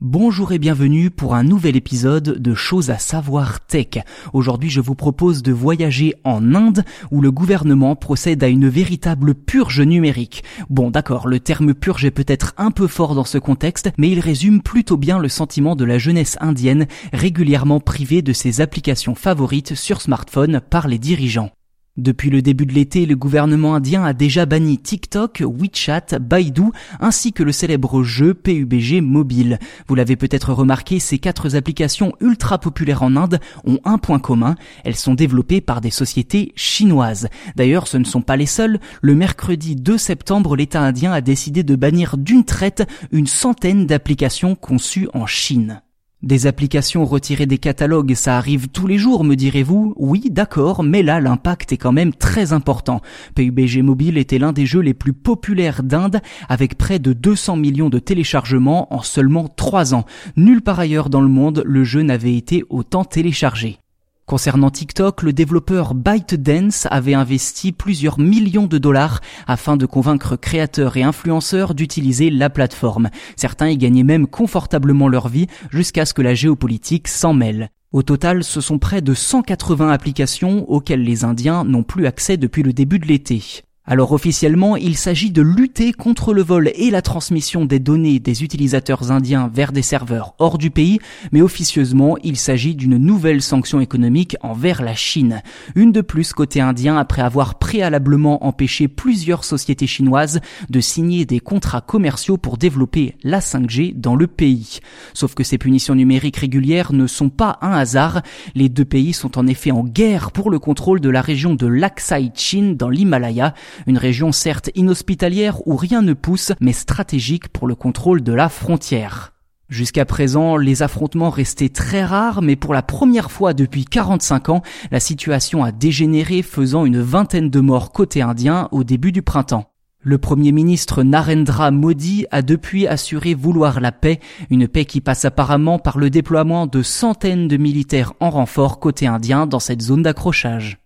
Bonjour et bienvenue pour un nouvel épisode de Choses à savoir tech. Aujourd'hui je vous propose de voyager en Inde où le gouvernement procède à une véritable purge numérique. Bon d'accord, le terme purge est peut-être un peu fort dans ce contexte, mais il résume plutôt bien le sentiment de la jeunesse indienne régulièrement privée de ses applications favorites sur smartphone par les dirigeants. Depuis le début de l'été, le gouvernement indien a déjà banni TikTok, WeChat, Baidu, ainsi que le célèbre jeu PUBG mobile. Vous l'avez peut-être remarqué, ces quatre applications ultra populaires en Inde ont un point commun, elles sont développées par des sociétés chinoises. D'ailleurs, ce ne sont pas les seules. Le mercredi 2 septembre, l'État indien a décidé de bannir d'une traite une centaine d'applications conçues en Chine. Des applications retirées des catalogues, ça arrive tous les jours, me direz-vous Oui, d'accord, mais là l'impact est quand même très important. PUBG Mobile était l'un des jeux les plus populaires d'Inde, avec près de 200 millions de téléchargements en seulement 3 ans. Nulle part ailleurs dans le monde, le jeu n'avait été autant téléchargé. Concernant TikTok, le développeur ByteDance avait investi plusieurs millions de dollars afin de convaincre créateurs et influenceurs d'utiliser la plateforme. Certains y gagnaient même confortablement leur vie jusqu'à ce que la géopolitique s'en mêle. Au total, ce sont près de 180 applications auxquelles les Indiens n'ont plus accès depuis le début de l'été. Alors officiellement, il s'agit de lutter contre le vol et la transmission des données des utilisateurs indiens vers des serveurs hors du pays, mais officieusement, il s'agit d'une nouvelle sanction économique envers la Chine. Une de plus côté indien après avoir préalablement empêché plusieurs sociétés chinoises de signer des contrats commerciaux pour développer la 5G dans le pays. Sauf que ces punitions numériques régulières ne sont pas un hasard. Les deux pays sont en effet en guerre pour le contrôle de la région de Laksai Chin dans l'Himalaya une région certes inhospitalière où rien ne pousse, mais stratégique pour le contrôle de la frontière. Jusqu'à présent, les affrontements restaient très rares, mais pour la première fois depuis 45 ans, la situation a dégénéré, faisant une vingtaine de morts côté indien au début du printemps. Le Premier ministre Narendra Modi a depuis assuré vouloir la paix, une paix qui passe apparemment par le déploiement de centaines de militaires en renfort côté indien dans cette zone d'accrochage.